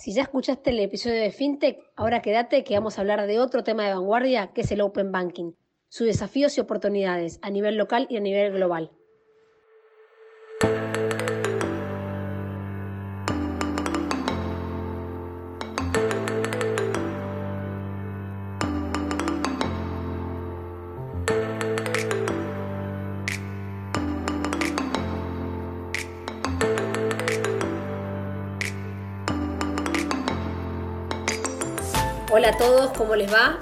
Si ya escuchaste el episodio de FinTech, ahora quédate que vamos a hablar de otro tema de vanguardia que es el Open Banking, sus desafíos y oportunidades a nivel local y a nivel global. Todos, ¿cómo les va?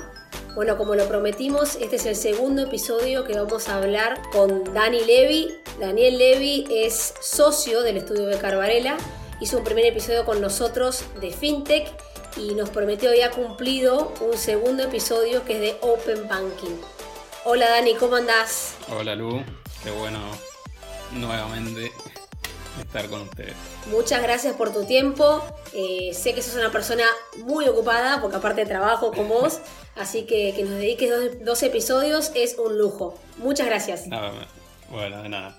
Bueno, como lo prometimos, este es el segundo episodio que vamos a hablar con Dani Levy. Daniel Levy es socio del estudio de Carvarela, hizo un primer episodio con nosotros de FinTech y nos prometió y cumplido un segundo episodio que es de Open Banking. Hola Dani, ¿cómo andás? Hola Lu, qué bueno nuevamente estar con ustedes. Muchas gracias por tu tiempo. Eh, sé que sos una persona muy ocupada, porque aparte de trabajo con vos, así que que nos dediques dos, episodios es un lujo. Muchas gracias. bueno, de nada.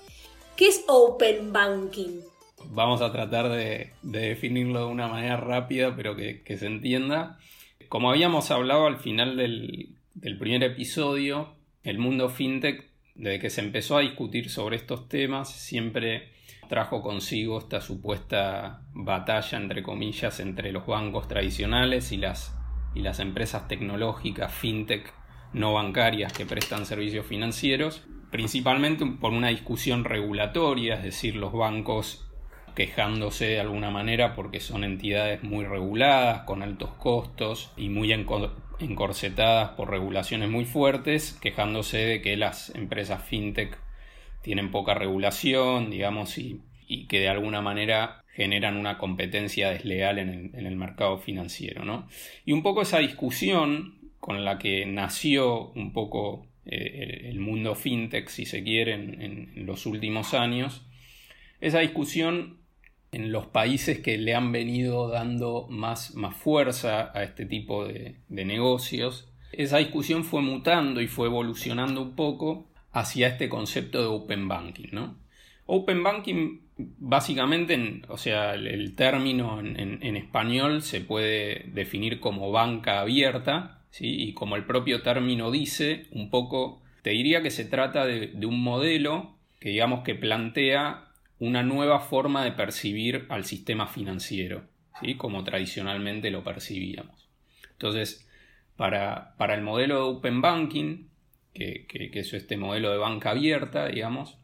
¿Qué es Open Banking? Vamos a tratar de, definirlo de una manera rápida, pero que, se entienda. Como habíamos hablado al final del, del primer episodio, el mundo fintech, desde que se empezó a discutir sobre estos temas, siempre trajo consigo esta supuesta batalla, entre comillas, entre los bancos tradicionales y las, y las empresas tecnológicas, fintech, no bancarias que prestan servicios financieros, principalmente por una discusión regulatoria, es decir, los bancos quejándose de alguna manera porque son entidades muy reguladas, con altos costos y muy encorsetadas por regulaciones muy fuertes, quejándose de que las empresas fintech tienen poca regulación, digamos, y, que de alguna manera generan una competencia desleal en el, mercado financiero. ¿no? Y un poco esa discusión con la que nació un poco eh, el mundo fintech, si se quiere, en, los últimos años, esa discusión en los países que le han venido dando más, fuerza a este tipo de negocios, esa discusión fue mutando y fue evolucionando un poco hacia este concepto de Open Banking, ¿no? Open Banking, básicamente, o sea, el, término en, español se puede definir como banca abierta, ¿sí? Y como el propio término dice, un poco, te diría que se trata de, un modelo que digamos que plantea una nueva forma de percibir al sistema financiero, ¿sí? como tradicionalmente lo percibíamos. Entonces, para, para el modelo de Open Banking, que, es este modelo de banca abierta, digamos,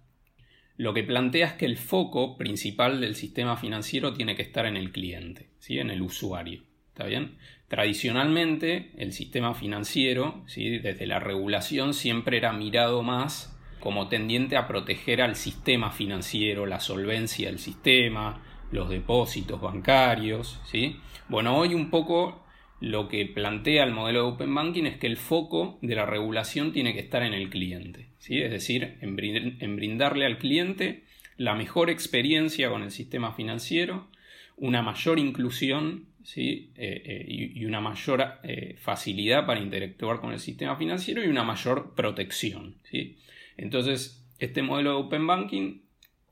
lo que plantea es que el foco principal del sistema financiero tiene que estar en el cliente, ¿sí? en el usuario. ¿Está bien? Tradicionalmente, el sistema financiero, ¿sí? desde la regulación, siempre era mirado más como tendiente a proteger al sistema financiero, la solvencia del sistema, los depósitos bancarios. ¿sí? Bueno, hoy un poco lo que plantea el modelo de Open Banking es que el foco de la regulación tiene que estar en el cliente, ¿sí? es decir, en, brindarle al cliente la mejor experiencia con el sistema financiero, una mayor inclusión ¿sí? Eh, eh, y, una mayor eh, facilidad para interactuar con el sistema financiero y una mayor protección. ¿sí? Entonces, este modelo de Open Banking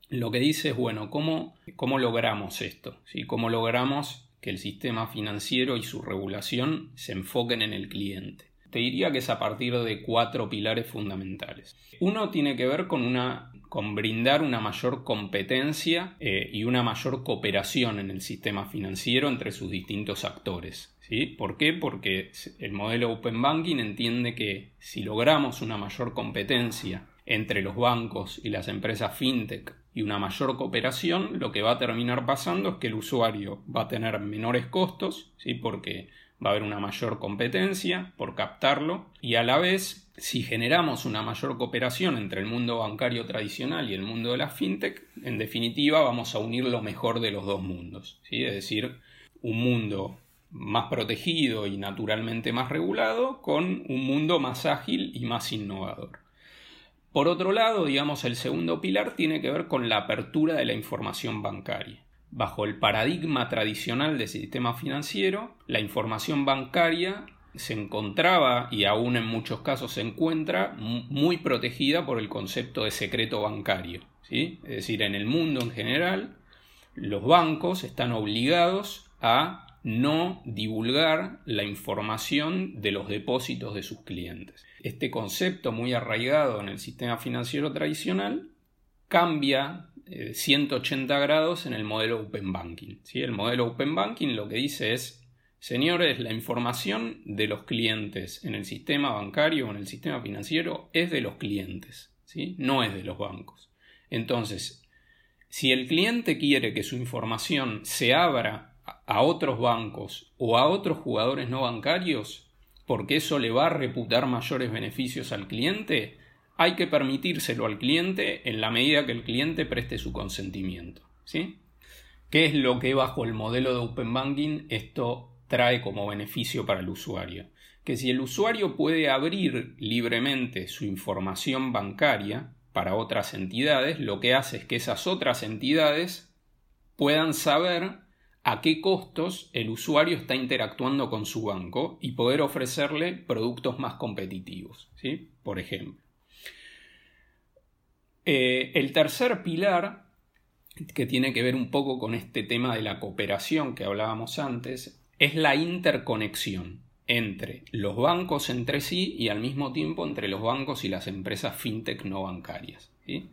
lo que dice es, bueno, ¿cómo, cómo logramos esto? ¿sí? ¿Cómo logramos que el sistema financiero y su regulación se enfoquen en el cliente. Te diría que es a partir de cuatro pilares fundamentales. Uno tiene que ver con una con brindar una mayor competencia eh, y una mayor cooperación en el sistema financiero entre sus distintos actores. ¿sí? ¿Por qué? Porque el modelo Open Banking entiende que si logramos una mayor competencia entre los bancos y las empresas fintech y una mayor cooperación, lo que va a terminar pasando es que el usuario va a tener menores costos, ¿sí? porque va a haber una mayor competencia por captarlo y a la vez, si generamos una mayor cooperación entre el mundo bancario tradicional y el mundo de la fintech, en definitiva vamos a unir lo mejor de los dos mundos, ¿sí? es decir, un mundo más protegido y naturalmente más regulado con un mundo más ágil y más innovador. Por otro lado, digamos, el segundo pilar tiene que ver con la apertura de la información bancaria. Bajo el paradigma tradicional del sistema financiero, la información bancaria se encontraba y aún en muchos casos se encuentra muy protegida por el concepto de secreto bancario. ¿sí? Es decir, en el mundo en general, los bancos están obligados a no divulgar la información de los depósitos de sus clientes. Este concepto muy arraigado en el sistema financiero tradicional cambia 180 eh, grados en el modelo Open Banking. El modelo Open Banking lo que dice es, señores, la información de los clientes en el sistema bancario o en el sistema financiero es de los clientes, ¿sí? no es de los bancos. Entonces, si el cliente quiere que su información se abra a otros bancos o a otros jugadores no bancarios, porque eso le va a reputar mayores beneficios al cliente, hay que permitírselo al cliente en la medida que el cliente preste su consentimiento. ¿sí? ¿Qué es lo que bajo el modelo de Open Banking esto trae como beneficio para el usuario? Que si el usuario puede abrir libremente su información bancaria para otras entidades, lo que hace es que esas otras entidades puedan saber a qué costos el usuario está interactuando con su banco y poder ofrecerle productos más competitivos, ¿sí? por ejemplo. Eh, el tercer pilar, que tiene que ver un poco con este tema de la cooperación que hablábamos antes, es la interconexión entre los bancos entre sí y al mismo tiempo entre los bancos y las empresas fintech no bancarias. ¿sí?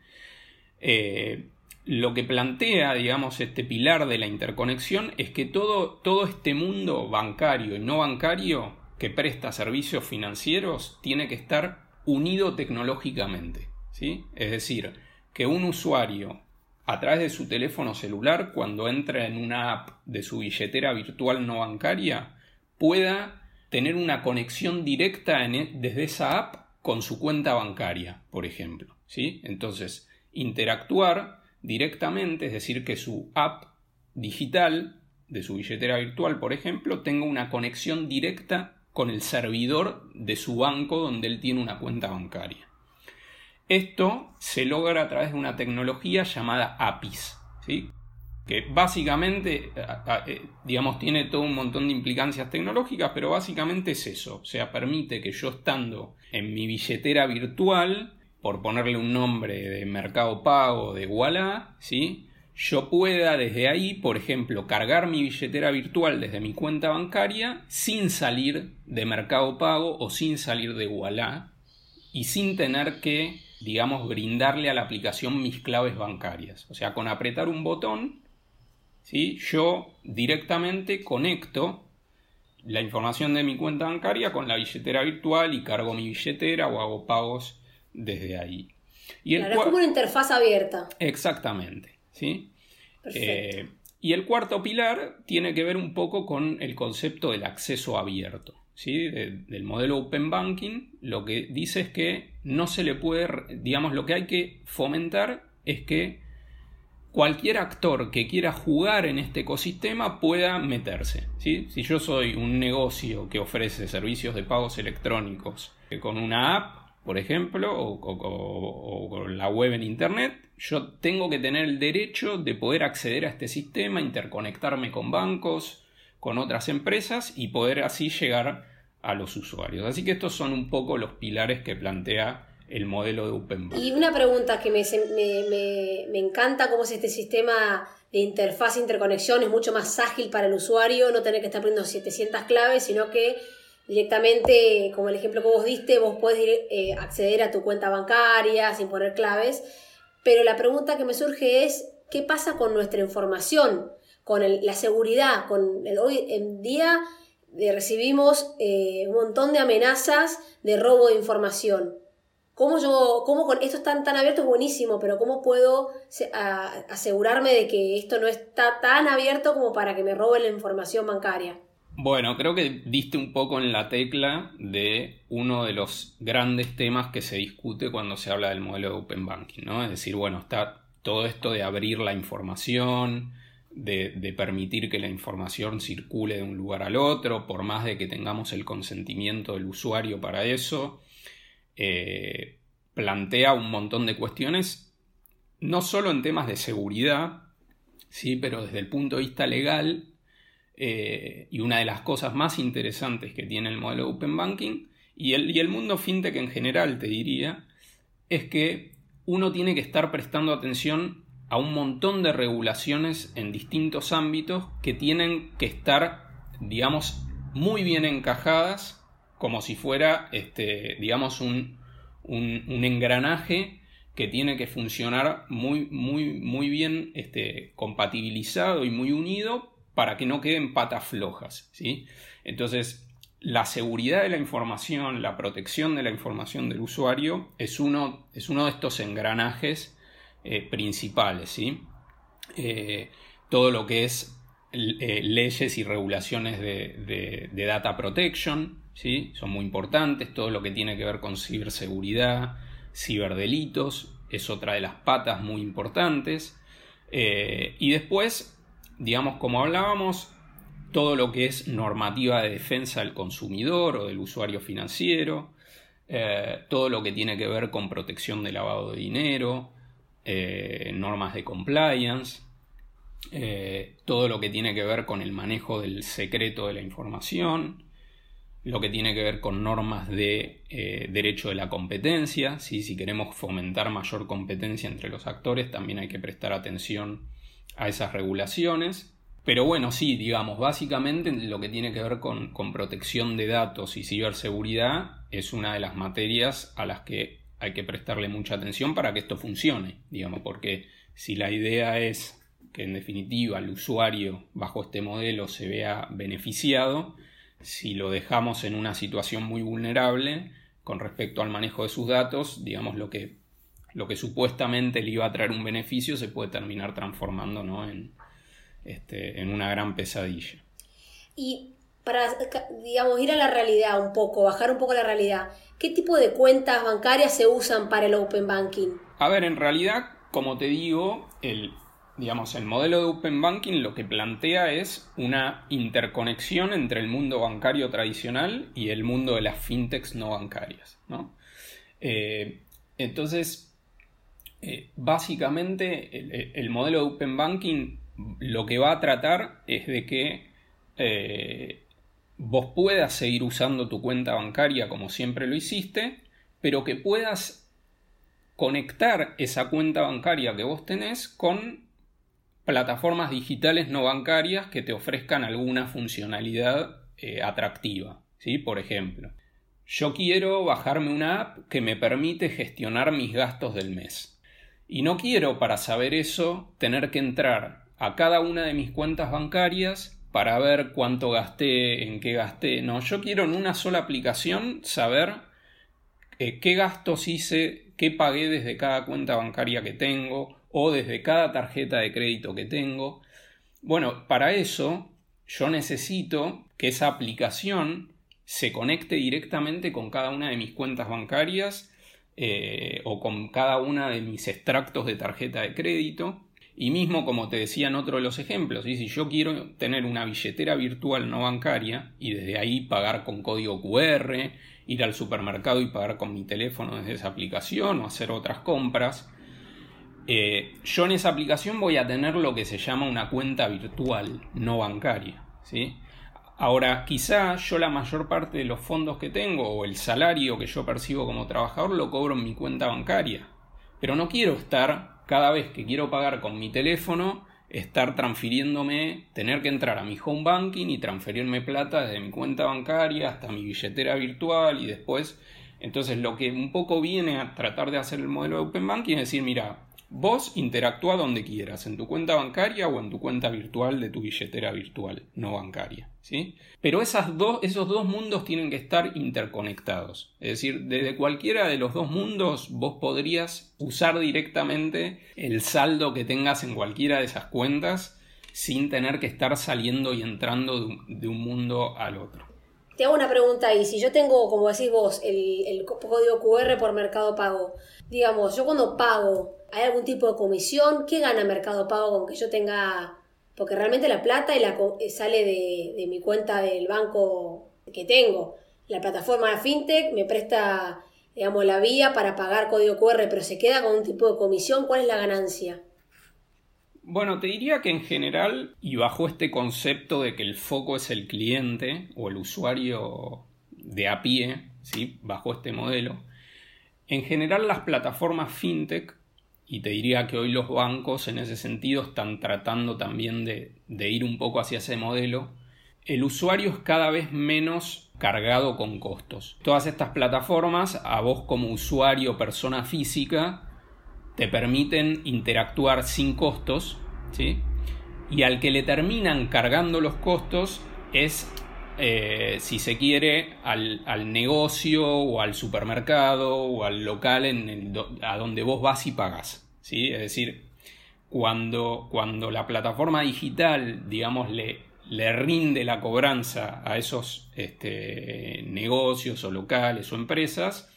Eh, lo que plantea, digamos, este pilar de la interconexión es que todo, todo este mundo bancario y no bancario que presta servicios financieros tiene que estar unido tecnológicamente. ¿sí? Es decir, que un usuario a través de su teléfono celular, cuando entra en una app de su billetera virtual no bancaria, pueda tener una conexión directa e, desde esa app con su cuenta bancaria, por ejemplo. ¿sí? Entonces, interactuar directamente, es decir, que su app digital de su billetera virtual, por ejemplo, tenga una conexión directa con el servidor de su banco donde él tiene una cuenta bancaria. Esto se logra a través de una tecnología llamada APIs, que básicamente, eh, digamos, tiene todo un montón de implicancias tecnológicas, pero básicamente es eso, o sea, permite que yo estando en mi billetera virtual, por ponerle un nombre de Mercado Pago de Walla, ¿sí? yo pueda desde ahí, por ejemplo, cargar mi billetera virtual desde mi cuenta bancaria sin salir de Mercado Pago o sin salir de Walla y sin tener que, digamos, brindarle a la aplicación mis claves bancarias. O sea, con apretar un botón, ¿sí? yo directamente conecto la información de mi cuenta bancaria con la billetera virtual y cargo mi billetera o hago pagos desde ahí. Y es como una interfaz abierta. Exactamente. ¿sí? Eh, y el cuarto pilar tiene que ver un poco con el concepto del acceso abierto. ¿sí? del modelo Open Banking, lo que dice es que no se le puede, digamos, lo que hay que fomentar es que cualquier actor que quiera jugar en este ecosistema pueda meterse. ¿sí? Si yo soy un negocio que ofrece servicios de pagos electrónicos con una app, por ejemplo, o, con la web en Internet, yo tengo que tener el derecho de poder acceder a este sistema, interconectarme con bancos, con otras empresas y poder así llegar a los usuarios. Así que estos son un poco los pilares que plantea el modelo de Open Y una pregunta que me, me, encanta, cómo es este sistema de interfaz, interconexión, es mucho más ágil para el usuario, no tener que estar poniendo 700 claves, sino que directamente, como el ejemplo que vos diste, vos podés eh, acceder a tu cuenta bancaria sin poner claves. Pero la pregunta que me surge es, ¿qué pasa con nuestra información? Con la seguridad. Con hoy en día eh, recibimos eh, un montón de amenazas de robo de información. ¿Cómo yo, cómo con esto está tan abierto? Es buenísimo, pero ¿cómo puedo asegurarme de que esto no está tan abierto como para que me roben la información bancaria? Bueno, creo que diste un poco en la tecla de uno de los grandes temas que se discute cuando se habla del modelo de Open Banking, ¿no? Es decir, bueno, está todo esto de abrir la información, de, permitir que la información circule de un lugar al otro, por más de que tengamos el consentimiento del usuario para eso, eh, plantea un montón de cuestiones, no solo en temas de seguridad, sí, pero desde el punto de vista legal eh, y una de las cosas más interesantes que tiene el modelo Open Banking y el, mundo fintech en general, te diría, es que uno tiene que estar prestando atención a un montón de regulaciones en distintos ámbitos que tienen que estar digamos, muy bien encajadas, como si fuera, este, digamos, un, un, engranaje que tiene que funcionar muy, muy, muy bien este, compatibilizado y muy unido para que no queden patas flojas. ¿sí? Entonces, la seguridad de la información, la protección de la información del usuario es uno, es uno de estos engranajes eh, principales. ¿sí? Eh, todo lo que es eh, leyes y regulaciones de, data protection, ¿sí? son muy importantes, todo lo que tiene que ver con ciberseguridad, ciberdelitos, es otra de las patas muy importantes. y después, digamos, como hablábamos, todo lo que es normativa de defensa del consumidor o del usuario financiero, eh, todo lo que tiene que ver con protección de lavado de dinero, eh, normas de compliance, eh, todo lo que tiene que ver con el manejo del secreto de la información, lo que tiene que ver con normas de derecho de la competencia, si queremos fomentar mayor competencia entre los actores, también hay que prestar atención a esas regulaciones. Pero bueno, sí, digamos, básicamente lo que tiene que ver con, protección de datos y ciberseguridad es una de las materias a las que hay que prestarle mucha atención para que esto funcione, digamos, porque si la idea es que en definitiva el usuario bajo este modelo se vea beneficiado, si lo dejamos en una situación muy vulnerable con respecto al manejo de sus datos, digamos lo que, lo que supuestamente le iba a traer un beneficio se puede terminar transformando ¿no? en, este, en una gran pesadilla. Y para, digamos, ir a la realidad un poco, bajar un poco la realidad, ¿qué tipo de cuentas bancarias se usan para el Open Banking? A ver, en realidad, como te digo, el, digamos, el modelo de Open Banking lo que plantea es una interconexión entre el mundo bancario tradicional y el mundo de las fintechs no bancarias. Eh, entonces, eh, básicamente, el, modelo de Open Banking lo que va a tratar es de que eh, vos puedas seguir usando tu cuenta bancaria como siempre lo hiciste, pero que puedas conectar esa cuenta bancaria que vos tenés con plataformas digitales no bancarias que te ofrezcan alguna funcionalidad eh, atractiva. ¿sí? Por ejemplo, yo quiero bajarme una app que me permite gestionar mis gastos del mes. Y no quiero para saber eso tener que entrar a cada una de mis cuentas bancarias para ver cuánto gasté, en qué gasté. No, yo quiero en una sola aplicación saber eh, qué gastos hice, qué pagué desde cada cuenta bancaria que tengo o desde cada tarjeta de crédito que tengo. Bueno, para eso yo necesito que esa aplicación se conecte directamente con cada una de mis cuentas bancarias eh, o con cada una de mis extractos de tarjeta de crédito y mismo, como te decía en otro de los ejemplos, si yo quiero tener una billetera virtual no bancaria y desde ahí pagar con código QR, ir al supermercado y pagar con mi teléfono desde esa aplicación o hacer otras compras, eh, yo en esa aplicación voy a tener lo que se llama una cuenta virtual no bancaria. ¿sí? Ahora, quizá yo la mayor parte de los fondos que tengo o el salario que yo percibo como trabajador lo cobro en mi cuenta bancaria. Pero no quiero estar cada vez que quiero pagar con mi teléfono, estar transfiriéndome, tener que entrar a mi home banking y transferirme plata desde mi cuenta bancaria hasta mi billetera virtual y después. Entonces lo que un poco viene a tratar de hacer el modelo de Open Banking es decir, mira, Vos interactúa donde quieras, en tu cuenta bancaria o en tu cuenta virtual de tu billetera virtual, no bancaria. ¿sí? Pero esas esos dos mundos tienen que estar interconectados. Es decir, desde cualquiera de los dos mundos vos podrías usar directamente el saldo que tengas en cualquiera de esas cuentas sin tener que estar saliendo y entrando de un, mundo al otro. Te hago una pregunta ahí. Si yo tengo, como decís vos, el, el código QR por Mercado Pago, digamos, yo cuando pago ¿Hay algún tipo de comisión? ¿Qué gana Mercado Pago con que yo tenga.? Porque realmente la plata y la, eh, sale de, mi cuenta del banco que tengo. La plataforma FinTech me presta, digamos, la vía para pagar código QR, pero se queda con un tipo de comisión. ¿Cuál es la ganancia? Bueno, te diría que en general, y bajo este concepto de que el foco es el cliente o el usuario de a pie, ¿sí? bajo este modelo, en general las plataformas fintech y te diría que hoy los bancos en ese sentido están tratando también de, ir un poco hacia ese modelo, el usuario es cada vez menos cargado con costos. Todas estas plataformas, a vos como usuario, persona física, te permiten interactuar sin costos, ¿sí? Y al que le terminan cargando los costos es, eh, si se quiere, al, negocio o al supermercado o al local en a donde vos vas y pagas, ¿sí? Es decir, cuando, cuando la plataforma digital, digamos, le, le rinde la cobranza a esos este, negocios o locales o empresas,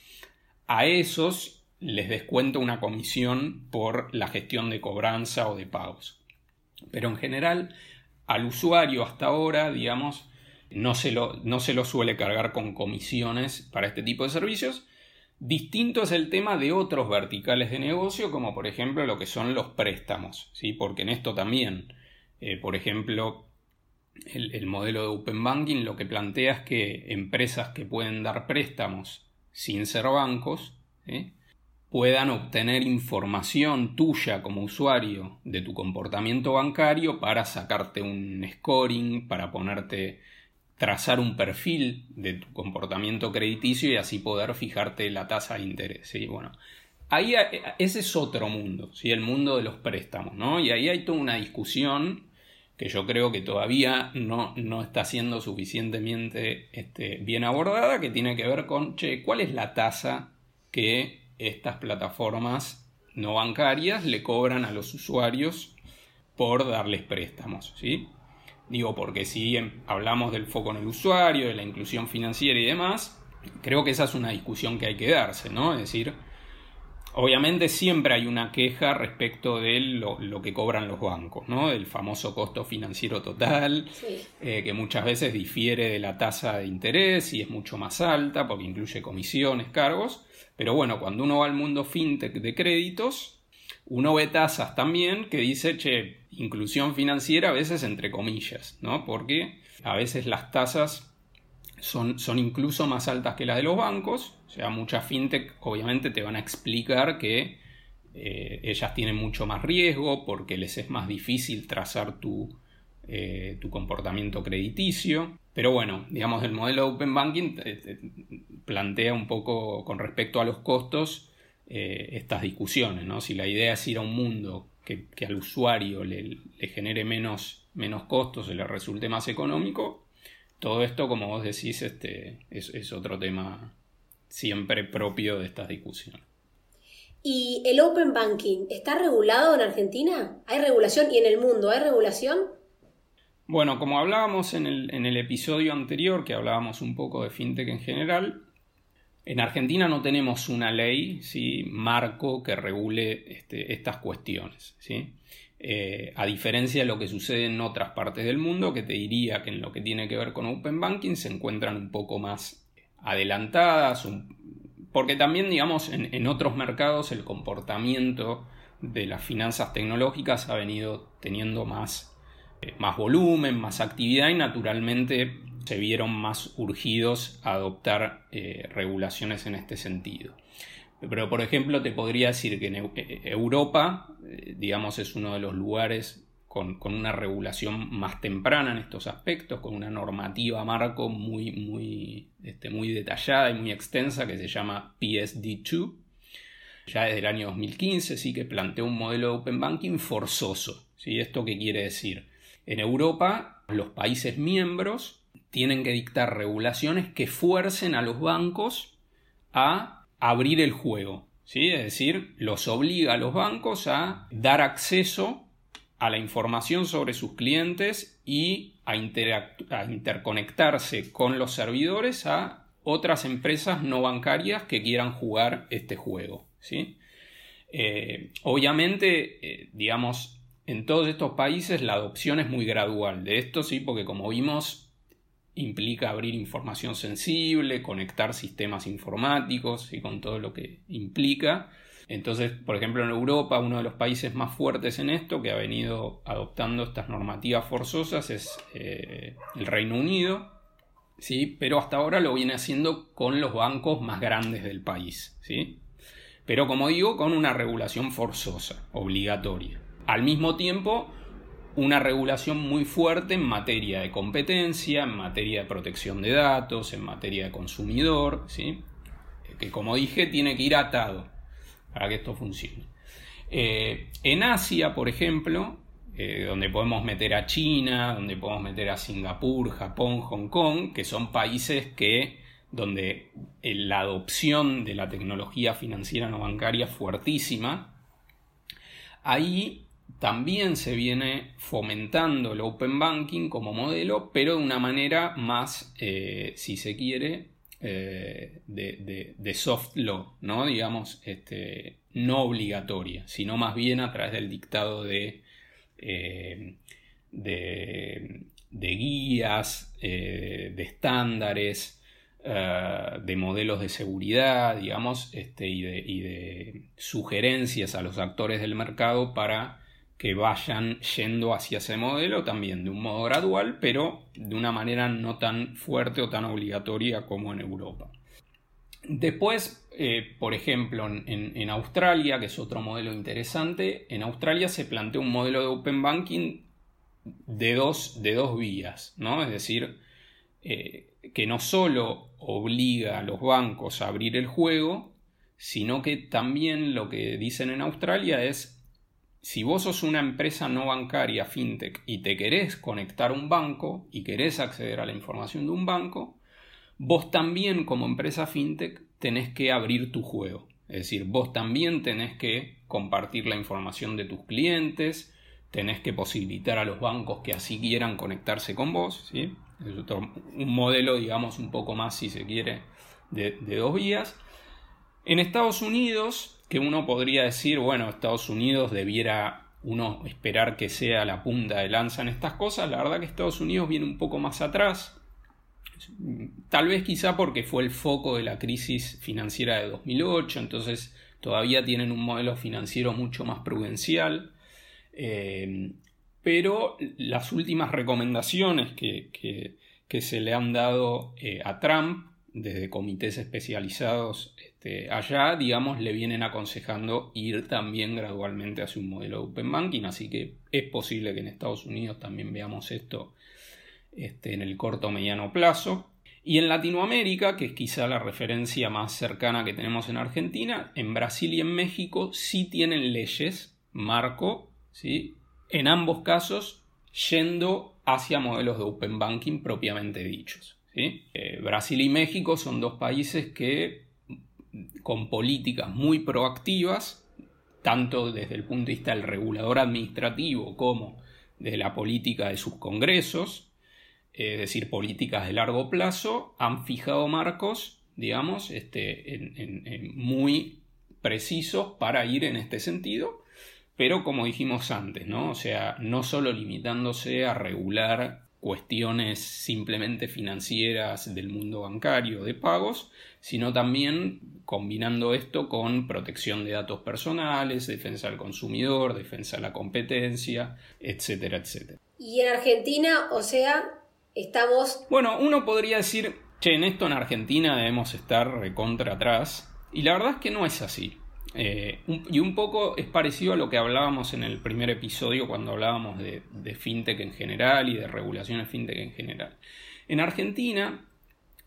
a esos les descuenta una comisión por la gestión de cobranza o de pagos. Pero en general, al usuario hasta ahora, digamos, no se lo, no se lo suele cargar con comisiones para este tipo de servicios, Distinto es el tema de otros verticales de negocio, como por ejemplo lo que son los préstamos, ¿sí? porque en esto también, eh, por ejemplo, el, modelo de Open Banking lo que plantea es que empresas que pueden dar préstamos sin ser bancos puedan obtener información tuya como usuario de tu comportamiento bancario para sacarte un scoring, para ponerte trazar un perfil de tu comportamiento crediticio y así poder fijarte la tasa de interés. ¿sí? Bueno, ahí ese es otro mundo, ¿sí? el mundo de los préstamos, ¿no? Y ahí hay toda una discusión que yo creo que todavía no, no está siendo suficientemente este, bien abordada, que tiene que ver con, che, ¿cuál es la tasa que estas plataformas no bancarias le cobran a los usuarios por darles préstamos? ¿sí? Digo, porque si hablamos del foco en el usuario, de la inclusión financiera y demás, creo que esa es una discusión que hay que darse, ¿no? Es decir, obviamente siempre hay una queja respecto de lo, que cobran los bancos, ¿no? Del famoso costo financiero total, eh, que muchas veces difiere de la tasa de interés y es mucho más alta porque incluye comisiones, cargos. Pero bueno, cuando uno va al mundo fintech de créditos, uno ve tasas también que dice, che, inclusión financiera a veces entre comillas, ¿no? Porque a veces las tasas son, son, incluso más altas que las de los bancos. O sea, muchas fintech obviamente te van a explicar que eh, ellas tienen mucho más riesgo porque les es más difícil trazar tu, eh, tu comportamiento crediticio. Pero bueno, digamos, el modelo de Open Banking plantea un poco con respecto a los costos eh, estas discusiones, ¿no? Si la idea es ir a un mundo que, al usuario le, genere menos, menos costos, le resulte más económico, todo esto, como vos decís, este, es, otro tema siempre propio de estas discusiones. ¿Y el Open Banking está regulado en Argentina? ¿Hay regulación? ¿Y en el mundo hay regulación? Bueno, como hablábamos en el, en el episodio anterior, que hablábamos un poco de fintech en general, en Argentina no tenemos una ley, ¿sí? marco, que regule este, estas cuestiones. ¿sí? Eh, a diferencia de lo que sucede en otras partes del mundo, que te diría que en lo que tiene que ver con Open Banking se encuentran un poco más adelantadas, porque también, digamos, en, otros mercados el comportamiento de las finanzas tecnológicas ha venido teniendo más, eh, más volumen, más actividad y naturalmente se vieron más urgidos a adoptar eh, regulaciones en este sentido. Pero, por ejemplo, te podría decir que en eh, Europa, eh, digamos, es uno de los lugares con, una regulación más temprana en estos aspectos, con una normativa marco muy, muy, este, muy detallada y muy extensa que se llama PSD2. Ya desde el año 2015 sí que planteó un modelo de Open Banking forzoso. ¿sí? ¿Esto qué quiere decir? En Europa, los países miembros tienen que dictar regulaciones que fuercen a los bancos a abrir el juego. ¿sí? Es decir, los obliga a los bancos a dar acceso a la información sobre sus clientes y a, interconectarse con los servidores a otras empresas no bancarias que quieran jugar este juego. ¿sí? Eh, obviamente, eh, digamos, en todos estos países la adopción es muy gradual de esto, sí, porque como vimos, implica abrir información sensible, conectar sistemas informáticos y con todo lo que implica. Entonces, por ejemplo, en Europa, uno de los países más fuertes en esto, que ha venido adoptando estas normativas forzosas, es eh, el Reino Unido, ¿sí? pero hasta ahora lo viene haciendo con los bancos más grandes del país. ¿sí? Pero como digo, con una regulación forzosa, obligatoria. Al mismo tiempo, una regulación muy fuerte en materia de competencia, en materia de protección de datos, en materia de consumidor, ¿sí? que como dije tiene que ir atado para que esto funcione. Eh, en Asia, por ejemplo, eh, donde podemos meter a China, donde podemos meter a Singapur, Japón, Hong Kong, que son países que donde eh, la adopción de la tecnología financiera no bancaria es fuertísima, ahí también se viene fomentando el open banking como modelo, pero de una manera más, eh, si se quiere, eh, de, soft law, ¿no? Digamos, este, no obligatoria, sino más bien a través del dictado de, eh, de, guías, de estándares, de modelos de seguridad, digamos, este, y de sugerencias a los actores del mercado para que vayan yendo hacia ese modelo también de un modo gradual, pero de una manera no tan fuerte o tan obligatoria como en Europa. Después, eh, por ejemplo, en, Australia, que es otro modelo interesante, en Australia se plantea un modelo de Open Banking de dos, de dos vías, ¿no? Es decir, eh, que no solo obliga a los bancos a abrir el juego, sino que también lo que dicen en Australia es si vos sos una empresa no bancaria, fintech, y te querés conectar a un banco y querés acceder a la información de un banco, vos también como empresa fintech tenés que abrir tu juego. Es decir, vos también tenés que compartir la información de tus clientes, tenés que posibilitar a los bancos que así quieran conectarse con vos. ¿sí? Es un modelo, digamos, un poco más, si se quiere, de dos vías. En Estados Unidos, que uno podría decir, bueno, Estados Unidos debiera uno esperar que sea la punta de lanza en estas cosas, la verdad que Estados Unidos viene un poco más atrás, tal vez quizá porque fue el foco de la crisis financiera de 2008, entonces todavía tienen un modelo financiero mucho más prudencial, eh, pero las últimas recomendaciones que, se le han dado eh, a Trump desde comités especializados este, allá, digamos, le vienen aconsejando ir también gradualmente hacia un modelo de Open Banking, así que es posible que en Estados Unidos también veamos esto este, en el corto o mediano plazo. Y en Latinoamérica, que es quizá la referencia más cercana que tenemos en Argentina, en Brasil y en México sí tienen leyes, marco, ¿sí? en ambos casos yendo hacia modelos de Open Banking propiamente dichos. Eh, Brasil y México son dos países que con políticas muy proactivas, tanto desde el punto de vista del regulador administrativo como desde la política de sus congresos, es decir, políticas de largo plazo, han fijado marcos, digamos, este, muy precisos para ir en este sentido, pero como dijimos antes, ¿no? O sea, no solo limitándose a regular cuestiones simplemente financieras del mundo bancario de pagos, sino también combinando esto con protección de datos personales, defensa del consumidor, defensa de la competencia, etcétera, etcétera. Y en Argentina, o sea, estamos... Bueno, uno podría decir, che, en esto en Argentina debemos estar recontra atrás, y la verdad es que no es así. Eh, y un poco es parecido a lo que hablábamos en el primer episodio cuando hablábamos de, fintech en general y de regulaciones fintech en general. En Argentina,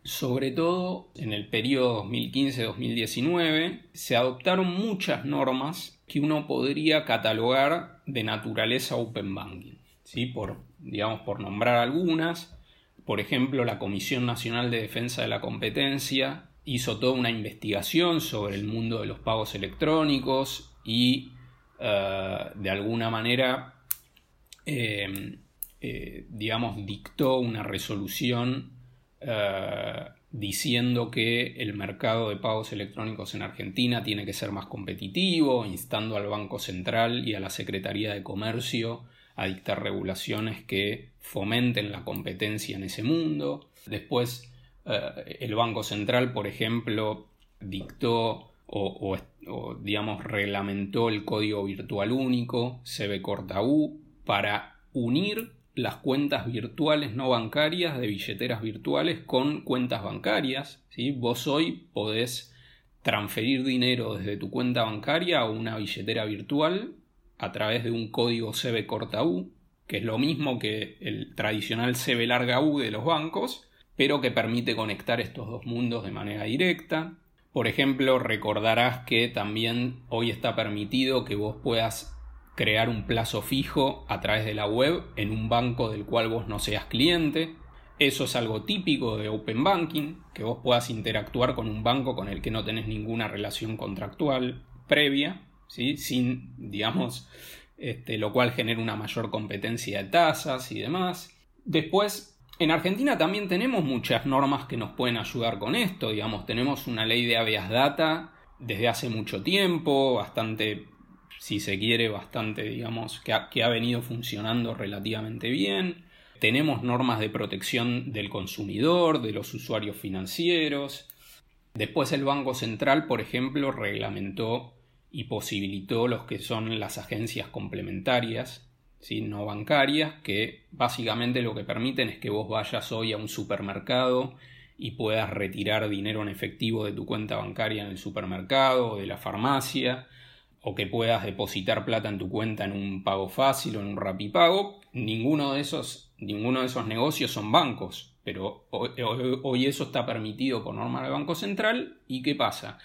sobre todo en el periodo 2015-2019, se adoptaron muchas normas que uno podría catalogar de naturaleza open banking. ¿sí? Por, digamos, por nombrar algunas, por ejemplo, la Comisión Nacional de Defensa de la Competencia hizo toda una investigación sobre el mundo de los pagos electrónicos y eh, de alguna manera, eh, eh, digamos, dictó una resolución diciendo que el mercado de pagos electrónicos en Argentina tiene que ser más competitivo, instando al Banco Central y a la Secretaría de Comercio a dictar regulaciones que fomenten la competencia en ese mundo. Después el Banco Central, por ejemplo, dictó o, digamos, reglamentó el código virtual único, CB Corta para unir las cuentas virtuales no bancarias de billeteras virtuales con cuentas bancarias. ¿sí? Vos hoy podés transferir dinero desde tu cuenta bancaria a una billetera virtual a través de un código CB Corta que es lo mismo que el tradicional CB larga U de los bancos, pero que permite conectar estos dos mundos de manera directa. Por ejemplo, recordarás que también hoy está permitido que vos puedas crear un plazo fijo a través de la web en un banco del cual vos no seas cliente. Eso es algo típico de Open Banking, que vos puedas interactuar con un banco con el que no tenés ninguna relación contractual previa, ¿sí? sin, digamos, este, lo cual genera una mayor competencia de tasas y demás. Después, en Argentina también tenemos muchas normas que nos pueden ayudar con esto, digamos, tenemos una ley de habeas data desde hace mucho tiempo, bastante, si se quiere, bastante, digamos, que ha, que ha venido funcionando relativamente bien. Tenemos normas de protección del consumidor, de los usuarios financieros. Después el Banco Central, por ejemplo, reglamentó y posibilitó los que son las agencias complementarias, no bancarias, que básicamente lo que permiten es que vos vayas hoy a un supermercado y puedas retirar dinero en efectivo de tu cuenta bancaria en el supermercado o de la farmacia, o que puedas depositar plata en tu cuenta en un pago fácil o en un rapipago. Ninguno de esos, ninguno de esos negocios son bancos, pero hoy, hoy eso está permitido por norma del Banco Central. ¿Y qué pasa?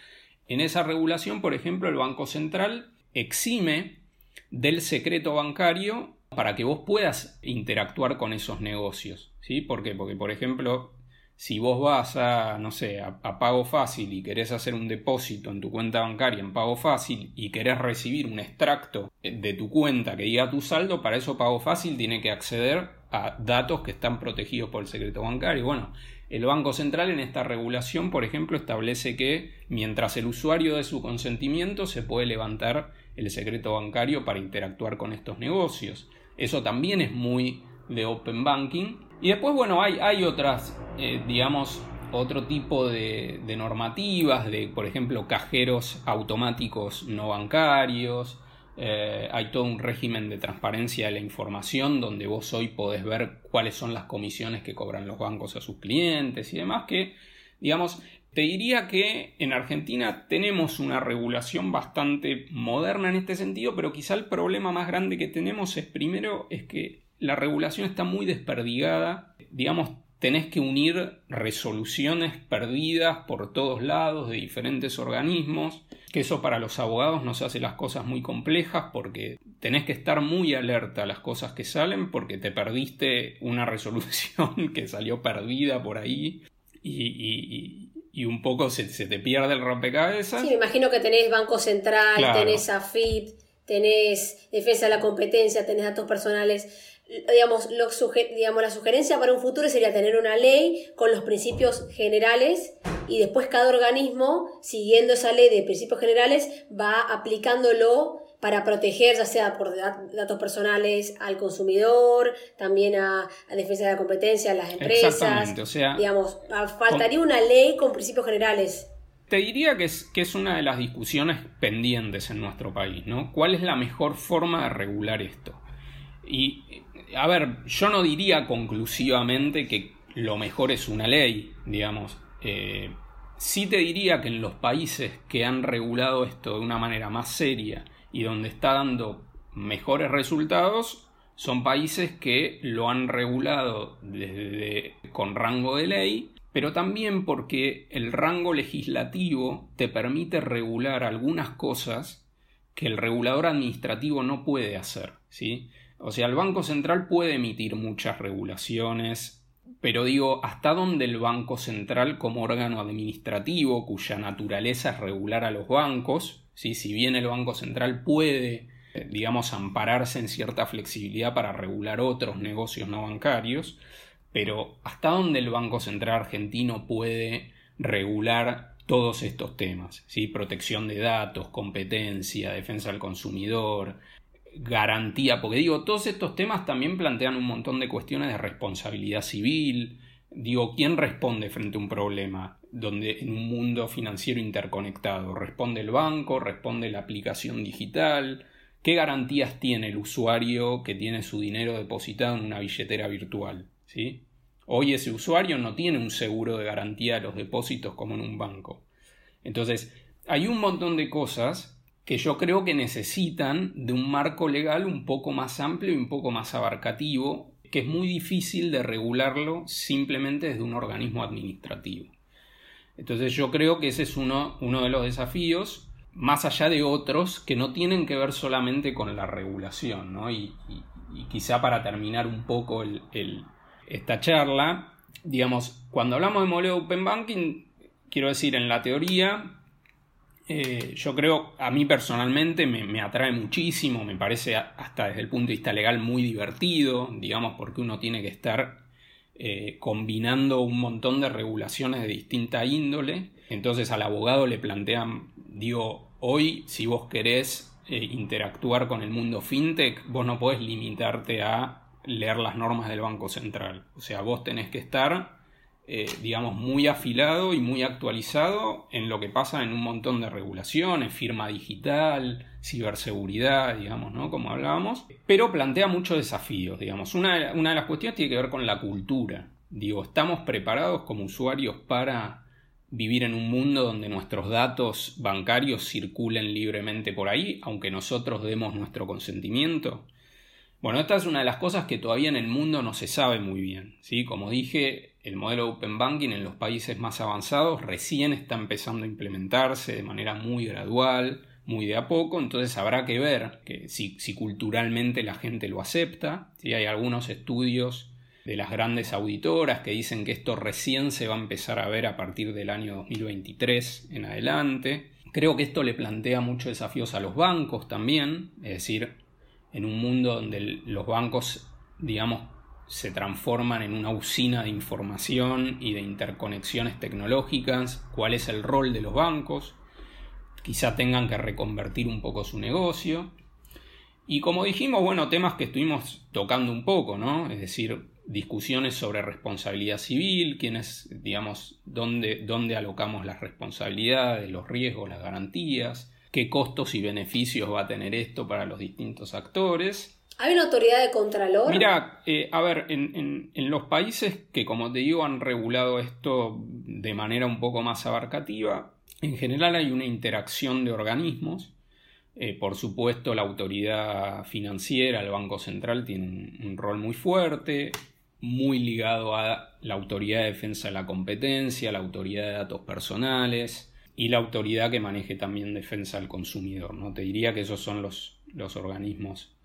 En esa regulación, por ejemplo, el Banco Central exime del secreto bancario para que vos puedas interactuar con esos negocios. ¿sí? ¿Por qué? Porque, por ejemplo, si vos vas a, no sé, a, pago fácil y querés hacer un depósito en tu cuenta bancaria en pago fácil y querés recibir un extracto de tu cuenta que diga tu saldo, para eso pago fácil tiene que acceder a datos que están protegidos por el secreto bancario. Bueno, el Banco Central en esta regulación, por ejemplo, establece que mientras el usuario dé su consentimiento se puede levantar el secreto bancario para interactuar con estos negocios. Eso también es muy de Open Banking. Y después, bueno, hay, hay otras, eh, digamos, otro tipo de, normativas, de, por ejemplo, cajeros automáticos no bancarios, eh, hay todo un régimen de transparencia de la información donde vos hoy podés ver cuáles son las comisiones que cobran los bancos a sus clientes y demás que, digamos, te diría que en Argentina tenemos una regulación bastante moderna en este sentido, pero quizá el problema más grande que tenemos es primero es que la regulación está muy desperdigada, digamos, tenés que unir resoluciones perdidas por todos lados de diferentes organismos que eso para los abogados nos hace las cosas muy complejas porque tenés que estar muy alerta a las cosas que salen porque te perdiste una resolución que salió perdida por ahí y, un poco se, te pierde el rompecabezas. Sí, me imagino que tenés Banco Central, tenés AFIP, tenés Defensa de la Competencia, tenés datos personales digamos, lo digamos, la sugerencia para un futuro sería tener una ley con los principios generales y después cada organismo, siguiendo esa ley de principios generales, va aplicándolo para proteger, ya sea por datos personales al consumidor, también a, defensa de la competencia, a las empresas. Exactamente, o sea. Digamos, faltaría una ley con principios generales. Te diría que es, que es una de las discusiones pendientes en nuestro país, ¿no? ¿Cuál es la mejor forma de regular esto? Y a ver, yo no diría conclusivamente que lo mejor es una ley, digamos. Eh, sí te diría que en los países que han regulado esto de una manera más seria y donde está dando mejores resultados, son países que lo han regulado desde, con rango de ley, pero también porque el rango legislativo te permite regular algunas cosas que el regulador administrativo no puede hacer, ¿sí? O sea, el Banco Central puede emitir muchas regulaciones, pero digo, ¿hasta dónde el Banco Central como órgano administrativo, cuya naturaleza es regular a los bancos, ¿sí? si bien el Banco Central puede, eh, digamos, ampararse en cierta flexibilidad para regular otros negocios no bancarios, pero ¿hasta dónde el Banco Central argentino puede regular todos estos temas? ¿sí? Protección de datos, competencia, defensa del consumidor, garantía, porque digo, todos estos temas también plantean un montón de cuestiones de responsabilidad civil, digo, ¿quién responde frente a un problema donde en un mundo financiero interconectado? ¿Responde el banco? ¿Responde la aplicación digital? ¿Qué garantías tiene el usuario que tiene su dinero depositado en una billetera virtual? ¿Sí? Hoy ese usuario no tiene un seguro de garantía de los depósitos como en un banco. Entonces, hay un montón de cosas que yo creo que necesitan de un marco legal un poco más amplio y un poco más abarcativo, que es muy difícil de regularlo simplemente desde un organismo administrativo. Entonces yo creo que ese es uno, uno de los desafíos, más allá de otros que no tienen que ver solamente con la regulación. ¿no? Y, quizá para terminar un poco esta charla, digamos, cuando hablamos de modelo Open Banking, quiero decir, en la teoría, eh, yo creo, a mí personalmente me, atrae muchísimo, me parece hasta desde el punto de vista legal muy divertido, digamos, porque uno tiene que estar eh, combinando un montón de regulaciones de distinta índole. Entonces al abogado le plantean, digo, hoy si vos querés eh, interactuar con el mundo fintech, vos no podés limitarte a leer las normas del Banco Central. O sea, vos tenés que estar eh, digamos, muy afilado y muy actualizado en lo que pasa en un montón de regulaciones, firma digital, ciberseguridad, digamos, ¿no? Como hablábamos, pero plantea muchos desafíos, digamos. Una, una de las cuestiones tiene que ver con la cultura. Digo, ¿estamos preparados como usuarios para vivir en un mundo donde nuestros datos bancarios circulen libremente por ahí, aunque nosotros demos nuestro consentimiento? Bueno, esta es una de las cosas que todavía en el mundo no se sabe muy bien. ¿sí? Como dije, el modelo Open Banking en los países más avanzados recién está empezando a implementarse de manera muy gradual, muy de a poco, entonces habrá que ver que si, culturalmente la gente lo acepta. Hay algunos estudios de las grandes auditoras que dicen que esto recién se va a empezar a ver a partir del año 2023 en adelante. Creo que esto le plantea muchos desafíos a los bancos también, es decir, en un mundo donde los bancos, digamos, se transforman en una usina de información y de interconexiones tecnológicas, cuál es el rol de los bancos, quizá tengan que reconvertir un poco su negocio. Y como dijimos, bueno, temas que estuvimos tocando un poco, ¿no? Es decir, discusiones sobre responsabilidad civil, quiénes, digamos, dónde, dónde alocamos las responsabilidades, los riesgos, las garantías, qué costos y beneficios va a tener esto para los distintos actores. ¿Hay una autoridad de contralor? Mira, eh, a ver, en, los países que, como te digo, han regulado esto de manera un poco más abarcativa, en general hay una interacción de organismos. Eh, por supuesto, la autoridad financiera, el Banco Central, tiene un rol muy fuerte, muy ligado a la autoridad de defensa de la competencia, la autoridad de datos personales, y la autoridad que maneje también defensa al consumidor. ¿no? Te diría que esos son los, los organismos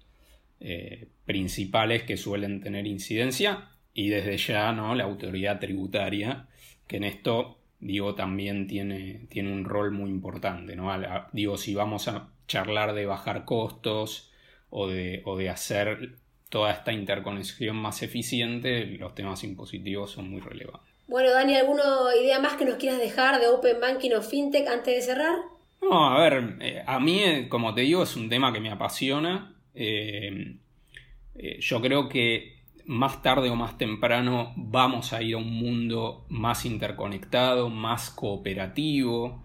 eh, principales que suelen tener incidencia y desde ya ¿no? la autoridad tributaria, que en esto digo también tiene, tiene un rol muy importante. ¿no? digo, si vamos a charlar de bajar costos o de, o de hacer toda esta interconexión más eficiente, los temas impositivos son muy relevantes. Bueno, Dani, ¿alguna idea más que nos quieras dejar de Open Banking o FinTech antes de cerrar? No, a ver, eh, a mí, eh, como te digo, es un tema que me apasiona. Eh, yo creo que más tarde o más temprano vamos a ir a un mundo más interconectado, más cooperativo.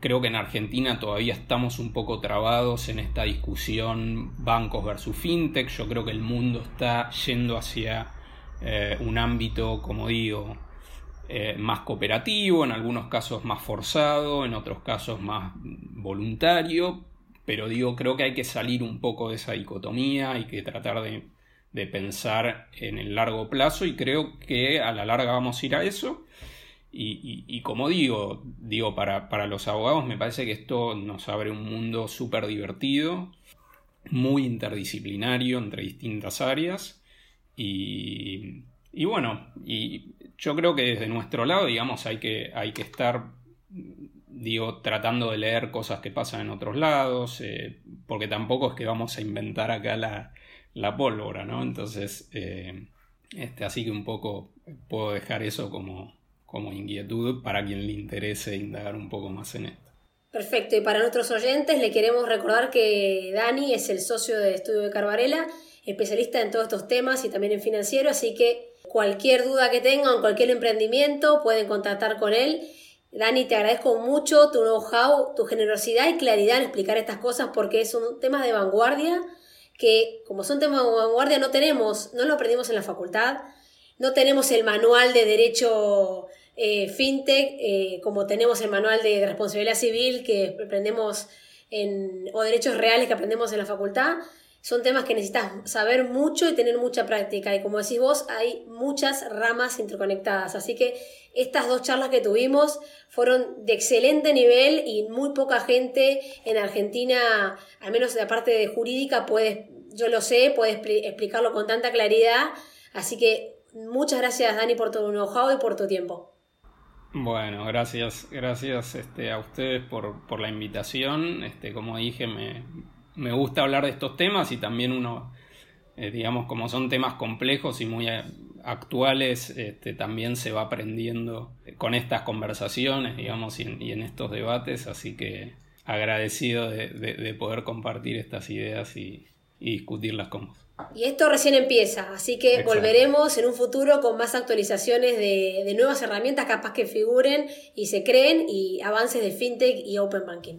Creo que en Argentina todavía estamos un poco trabados en esta discusión bancos versus fintech. Yo creo que el mundo está yendo hacia un ámbito, como digo, eh, más cooperativo, en algunos casos más forzado, en otros casos más voluntario, pero digo, creo que hay que salir un poco de esa dicotomía, hay que tratar de, pensar en el largo plazo y creo que a la larga vamos a ir a eso. Y, como digo, digo para, para, los abogados me parece que esto nos abre un mundo súper divertido, muy interdisciplinario entre distintas áreas y, y bueno, y yo creo que desde nuestro lado, digamos, hay que, hay que estar, digo, tratando de leer cosas que pasan en otros lados, eh, porque tampoco es que vamos a inventar acá la, la pólvora, ¿no? Entonces, eh, este, así que un poco puedo dejar eso como, como inquietud para quien le interese indagar un poco más en esto. Perfecto, y para nuestros oyentes le queremos recordar que Dani es el socio de Estudio de Carvarela, especialista en todos estos temas y también en financiero, así que Cualquier duda que tengan, cualquier emprendimiento, pueden contactar con él. Dani, te agradezco mucho tu know-how, tu generosidad y claridad en explicar estas cosas porque son temas de vanguardia que, como son temas de vanguardia, no tenemos, no lo aprendimos en la facultad, no tenemos el manual de derecho eh, fintech, eh, como tenemos el manual de responsabilidad civil que aprendemos o derechos reales que aprendemos en la facultad, son temas que necesitas saber mucho y tener mucha práctica. Y como decís vos, hay muchas ramas interconectadas. Así que estas dos charlas que tuvimos fueron de excelente nivel y muy poca gente en Argentina, al menos de la parte de jurídica, puede, yo lo sé, puede explicarlo con tanta claridad. Así que muchas gracias, Dani, por tu know-how y por tu tiempo. Bueno, gracias, gracias este, a ustedes por, la invitación. Este, como dije, me, gusta hablar de estos temas y también uno, eh, digamos, como son temas complejos y muy actuales, este, también se va aprendiendo con estas conversaciones, digamos, y en, estos debates, así que agradecido de, poder compartir estas ideas y, discutirlas con vos. Y esto recién empieza, así que volveremos en un futuro con más actualizaciones de, de, nuevas herramientas capaz que figuren y se creen y avances de fintech y open banking.